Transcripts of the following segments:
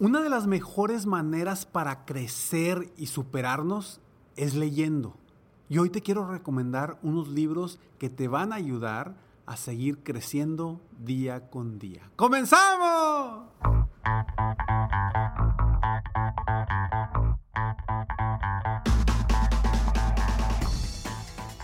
Una de las mejores maneras para crecer y superarnos es leyendo. Y hoy te quiero recomendar unos libros que te van a ayudar a seguir creciendo día con día. ¡Comenzamos!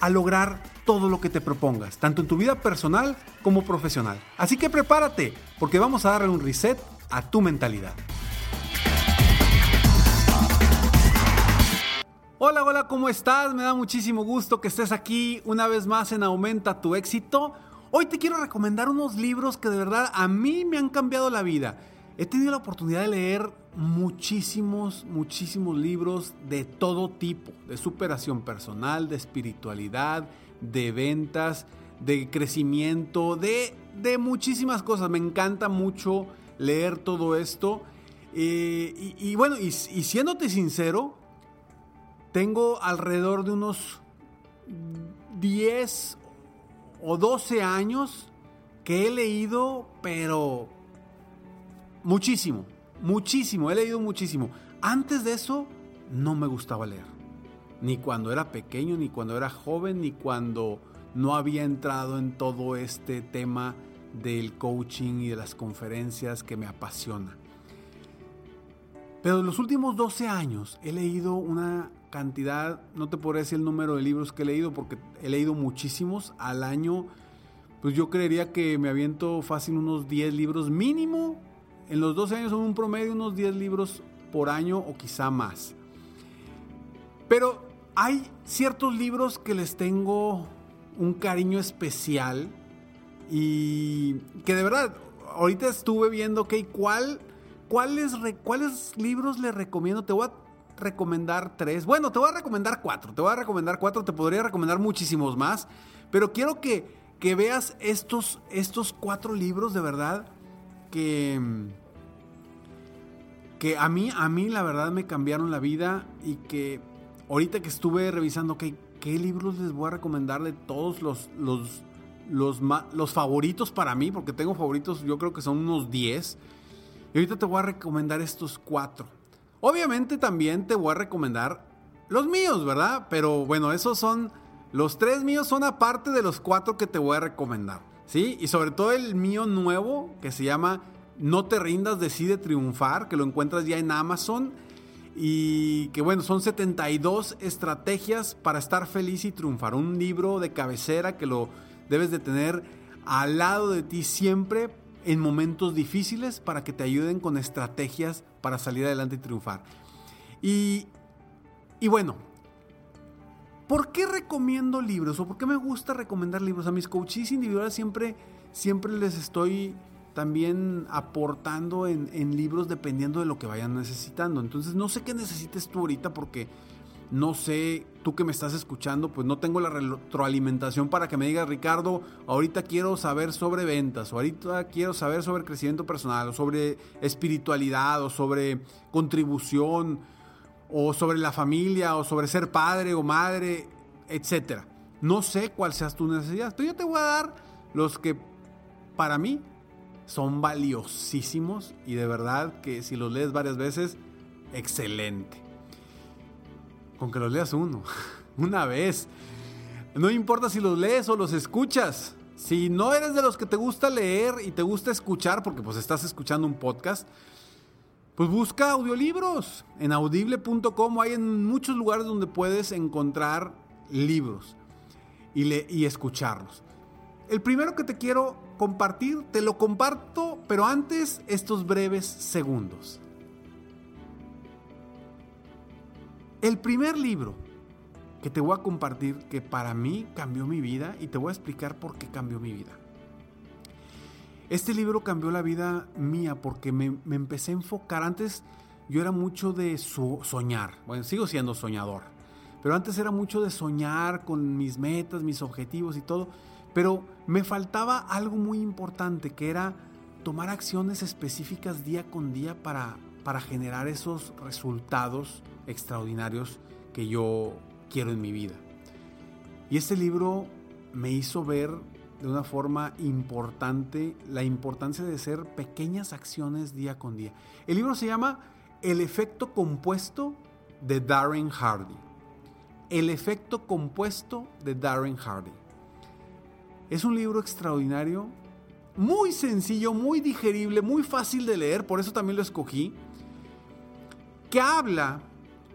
a lograr todo lo que te propongas, tanto en tu vida personal como profesional. Así que prepárate, porque vamos a darle un reset a tu mentalidad. Hola, hola, ¿cómo estás? Me da muchísimo gusto que estés aquí una vez más en Aumenta tu éxito. Hoy te quiero recomendar unos libros que de verdad a mí me han cambiado la vida. He tenido la oportunidad de leer muchísimos, muchísimos libros de todo tipo, de superación personal, de espiritualidad, de ventas, de crecimiento, de, de muchísimas cosas. Me encanta mucho leer todo esto. Eh, y, bueno, y, y siéndote sincero, tengo alrededor de unos 10 o 12 años que he leído, pero muchísimo, muchísimo, he leído muchísimo. Antes de eso, no me gustaba leer. Ni cuando era pequeño, ni cuando era joven, ni cuando no había entrado en todo este tema del coaching y de las conferencias que me apasiona. Pero en los últimos 12 años he leído una cantidad, no te podré decir el número de libros que he leído porque he leído muchísimos al año. Pues yo creería que me aviento fácil unos 10 libros mínimo. En los 12 años son un promedio unos 10 libros por año o quizá más. Pero hay ciertos libros que les tengo un cariño especial y que de verdad, ahorita estuve viendo, ok, ¿cuál, cuáles, ¿cuáles libros les recomiendo? Te voy a recomendar tres. Bueno, te voy a recomendar cuatro. Te voy a recomendar cuatro. Te podría recomendar muchísimos más. Pero quiero que, que veas estos, estos cuatro libros de verdad que, que a mí, a mí la verdad me cambiaron la vida y que ahorita que estuve revisando qué libros les voy a recomendar de todos los, los, los, los favoritos para mí, porque tengo favoritos, yo creo que son unos 10. Y ahorita te voy a recomendar estos cuatro. Obviamente también te voy a recomendar los míos, ¿verdad? Pero bueno, esos son, los tres míos son aparte de los cuatro que te voy a recomendar, ¿sí? Y sobre todo el mío nuevo, que se llama No te rindas, decide triunfar, que lo encuentras ya en Amazon. Y que bueno, son 72 estrategias para estar feliz y triunfar. Un libro de cabecera que lo debes de tener al lado de ti siempre en momentos difíciles para que te ayuden con estrategias para salir adelante y triunfar. Y, y bueno, ¿por qué recomiendo libros o por qué me gusta recomendar libros? A mis coaches individuales siempre, siempre les estoy también aportando en, en, libros dependiendo de lo que vayan necesitando. Entonces no sé qué necesites tú ahorita porque no sé, tú que me estás escuchando, pues no tengo la retroalimentación para que me digas, Ricardo, ahorita quiero saber sobre ventas, o ahorita quiero saber sobre crecimiento personal, o sobre espiritualidad, o sobre contribución, o sobre la familia, o sobre ser padre o madre, etc. No sé cuál seas tu necesidad, pero yo te voy a dar los que para mí son valiosísimos y de verdad que si los lees varias veces, excelente. Con que los leas uno, una vez. No importa si los lees o los escuchas. Si no eres de los que te gusta leer y te gusta escuchar, porque pues estás escuchando un podcast, pues busca audiolibros. En audible.com hay en muchos lugares donde puedes encontrar libros y, y escucharlos. El primero que te quiero compartir, te lo comparto, pero antes estos breves segundos. El primer libro que te voy a compartir que para mí cambió mi vida y te voy a explicar por qué cambió mi vida. Este libro cambió la vida mía porque me, empecé a enfocar. Antes yo era mucho de soñar. Bueno, sigo siendo soñador. Pero antes era mucho de soñar con mis metas, mis objetivos y todo. Pero me faltaba algo muy importante que era tomar acciones específicas día con día para, para generar esos resultados extraordinarios que yo quiero en mi vida. Y este libro me hizo ver de una forma importante la importancia de hacer pequeñas acciones día con día. El libro se llama El efecto compuesto de Darren Hardy. El efecto compuesto de Darren Hardy. Es un libro extraordinario, muy sencillo, muy digerible, muy fácil de leer, por eso también lo escogí, que habla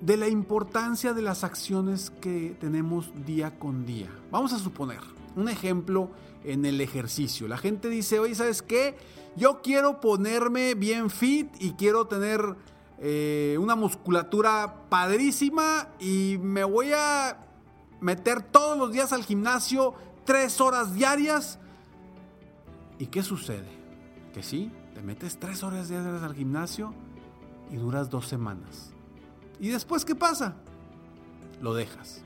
de la importancia de las acciones que tenemos día con día. Vamos a suponer un ejemplo en el ejercicio. La gente dice, oye, ¿sabes qué? Yo quiero ponerme bien fit y quiero tener eh, una musculatura padrísima y me voy a meter todos los días al gimnasio tres horas diarias. ¿Y qué sucede? Que sí, te metes tres horas diarias al gimnasio y duras dos semanas. ¿Y después qué pasa? Lo dejas.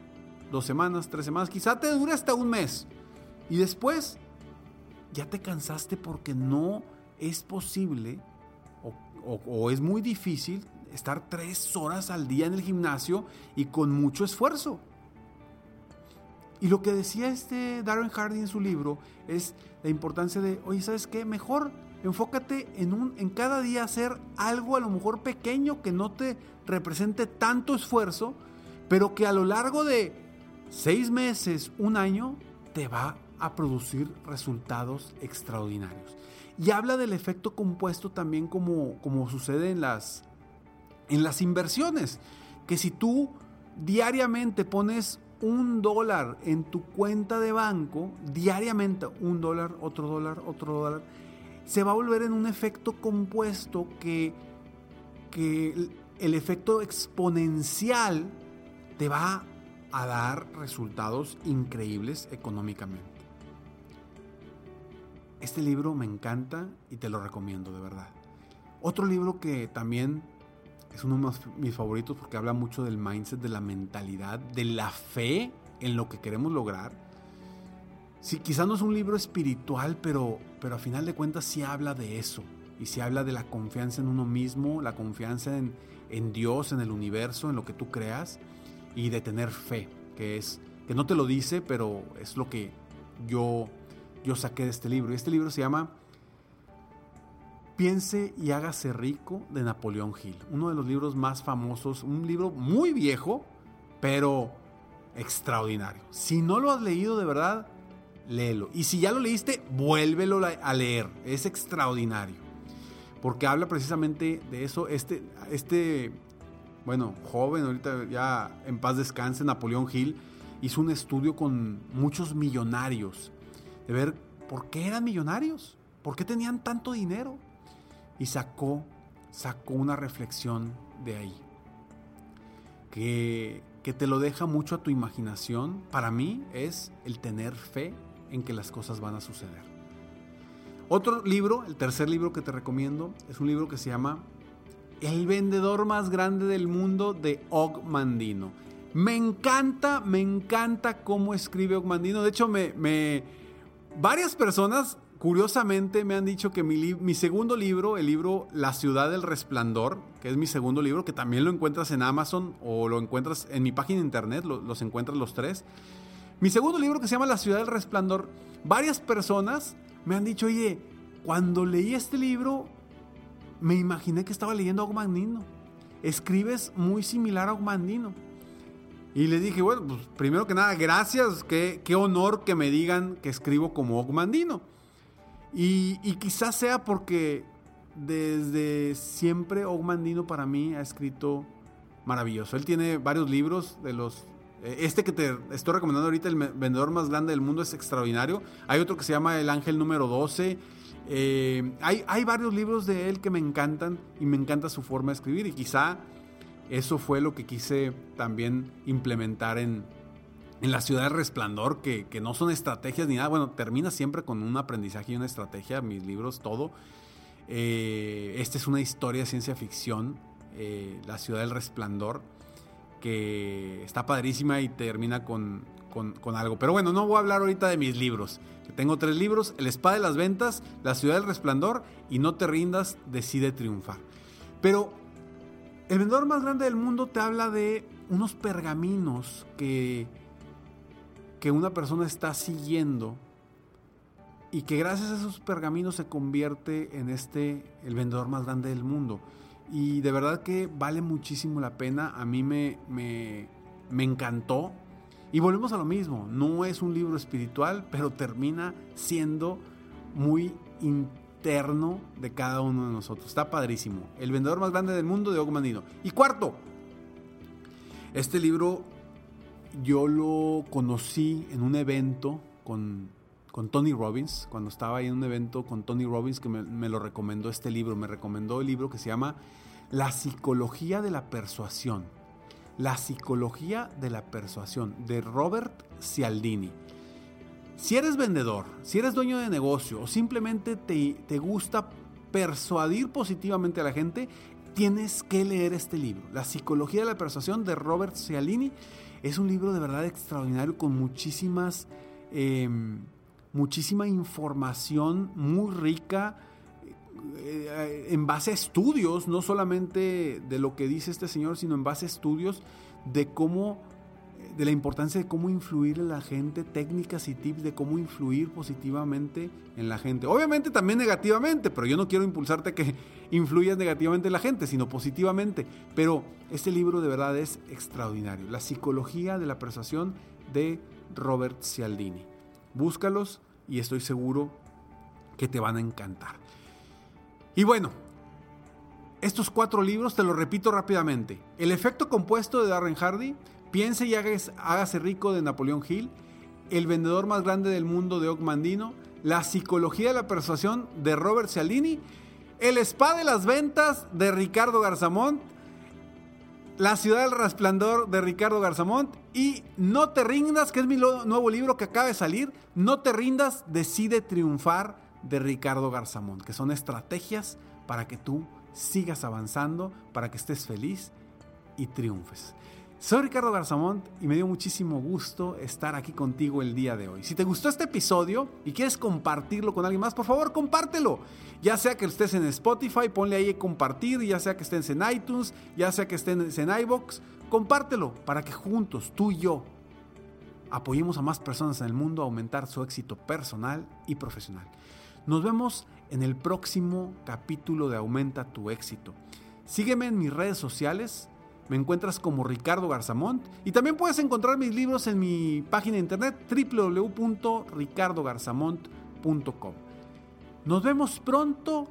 Dos semanas, tres semanas, quizá te dure hasta un mes. Y después ya te cansaste porque no es posible o, es muy difícil estar tres horas al día en el gimnasio y con mucho esfuerzo. Y lo que decía este Darren Hardy en su libro es la importancia de, oye, ¿sabes qué? Mejor enfócate en, un, en cada día hacer algo a lo mejor pequeño que no te represente tanto esfuerzo, pero que a lo largo de seis meses, un año, te va a producir resultados extraordinarios. Y habla del efecto compuesto también como, como sucede en las, en las inversiones, que si tú diariamente pones un dólar en tu cuenta de banco, diariamente un dólar, otro dólar, otro dólar, se va a volver en un efecto compuesto que, que el efecto exponencial te va a dar resultados increíbles económicamente. Este libro me encanta y te lo recomiendo de verdad. Otro libro que también es uno de mis favoritos porque habla mucho del mindset, de la mentalidad, de la fe en lo que queremos lograr. Sí, quizás no es un libro espiritual, pero, pero a final de cuentas sí habla de eso. Y sí habla de la confianza en uno mismo, la confianza en, en Dios, en el universo, en lo que tú creas. Y de tener fe, que es, que no te lo dice, pero es lo que yo yo saqué de este libro. Y este libro se llama Piense y hágase rico de Napoleón Hill. Uno de los libros más famosos, un libro muy viejo, pero extraordinario. Si no lo has leído de verdad, léelo. Y si ya lo leíste, vuélvelo a leer. Es extraordinario. Porque habla precisamente de eso. Este, este bueno, joven, ahorita ya en paz descanse, Napoleón Hill, hizo un estudio con muchos millonarios ver por qué eran millonarios, por qué tenían tanto dinero. Y sacó, sacó una reflexión de ahí, que, que te lo deja mucho a tu imaginación. Para mí es el tener fe en que las cosas van a suceder. Otro libro, el tercer libro que te recomiendo, es un libro que se llama El vendedor más grande del mundo de Og Mandino. Me encanta, me encanta cómo escribe Og Mandino. De hecho, me, Varias personas, curiosamente, me han dicho que mi, segundo libro, el libro La ciudad del resplandor, que es mi segundo libro, que también lo encuentras en Amazon o lo encuentras en mi página de internet, los encuentras los tres. Mi segundo libro que se llama La ciudad del resplandor, varias personas me han dicho, oye, cuando leí este libro, me imaginé que estaba leyendo a Ogmandino. Escribes muy similar a Ogmandino. Y le dije, bueno, pues primero que nada, gracias, qué, qué honor que me digan que escribo como Ogmandino. Y, y quizás sea porque desde siempre Ogmandino para mí ha escrito maravilloso. Él tiene varios libros de los... Eh, este que te estoy recomendando ahorita, El vendedor más grande del mundo, es extraordinario. Hay otro que se llama El ángel número 12. Eh, hay, hay varios libros de él que me encantan y me encanta su forma de escribir y quizá eso fue lo que quise también implementar en, la ciudad de resplandor, que, no son estrategias ni nada. Bueno, termina siempre con un aprendizaje y una estrategia, mis libros, todo. Eh, esta es una historia de ciencia ficción, eh, La ciudad del resplandor. que está padrísima y termina con, con, algo. Pero bueno, no voy a hablar ahorita de mis libros. Que tengo tres libros, El Espada de las Ventas, La Ciudad del Resplandor y No te rindas, decide triunfar. Pero el vendedor más grande del mundo te habla de unos pergaminos que, que una persona está siguiendo y que gracias a esos pergaminos se convierte en este, el vendedor más grande del mundo. Y de verdad que vale muchísimo la pena. A mí me, me, me encantó. Y volvemos a lo mismo. No es un libro espiritual, pero termina siendo muy interno de cada uno de nosotros. Está padrísimo. El vendedor más grande del mundo de Ogmandino. Y cuarto, este libro yo lo conocí en un evento con, con Tony Robbins, cuando estaba ahí en un evento con Tony Robbins que me lo recomendó este libro. Me recomendó el libro que se llama la psicología de la persuasión. La psicología de la persuasión de Robert Cialdini. Si eres vendedor, si eres dueño de negocio o simplemente te, te gusta persuadir positivamente a la gente, tienes que leer este libro. La psicología de la persuasión de Robert Cialdini es un libro de verdad extraordinario con muchísimas, em, muchísima información muy rica eh, en base a estudios, no solamente de lo que dice este señor, sino en base a estudios de cómo, de la importancia de cómo influir en la gente, técnicas y tips de cómo influir positivamente en la gente. Obviamente también negativamente, pero yo no quiero impulsarte que influyas negativamente en la gente, sino positivamente. Pero este libro de verdad es extraordinario. La psicología de la persuasión de Robert Cialdini. Búscalos y estoy seguro que te van a encantar. Y bueno, estos cuatro libros te los repito rápidamente. El efecto compuesto de Darren Hardy, Piense y hágase rico de Napoleón Hill, El vendedor más grande del mundo de Og Mandino, La psicología de la persuasión de Robert Cialdini, El spa de las ventas de Ricardo Garzamont, La ciudad del resplandor de Ricardo Garzamont y No te rindas, que es mi nuevo libro que acaba de salir, No te rindas, decide triunfar de Ricardo Garzamont, que son estrategias para que tú sigas avanzando, para que estés feliz y triunfes. Soy Ricardo Garzamont y me dio muchísimo gusto estar aquí contigo el día de hoy. Si te gustó este episodio y quieres compartirlo con alguien más, por favor compártelo. Ya sea que estés en Spotify, ponle ahí compartir, ya sea que estés en iTunes, ya sea que estés en iBox, compártelo para que juntos, tú y yo, apoyemos a más personas en el mundo a aumentar su éxito personal y profesional. Nos vemos en el próximo capítulo de Aumenta tu éxito. Sígueme en mis redes sociales. Me encuentras como Ricardo Garzamont y también puedes encontrar mis libros en mi página de internet www.ricardogarzamont.com. Nos vemos pronto.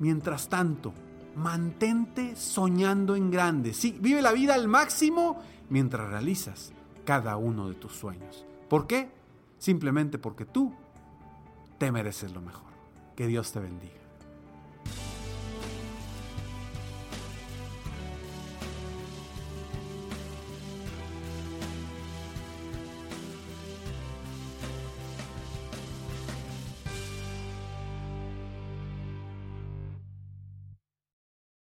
Mientras tanto, mantente soñando en grande. Sí, vive la vida al máximo mientras realizas cada uno de tus sueños. ¿Por qué? Simplemente porque tú te mereces lo mejor. Que Dios te bendiga.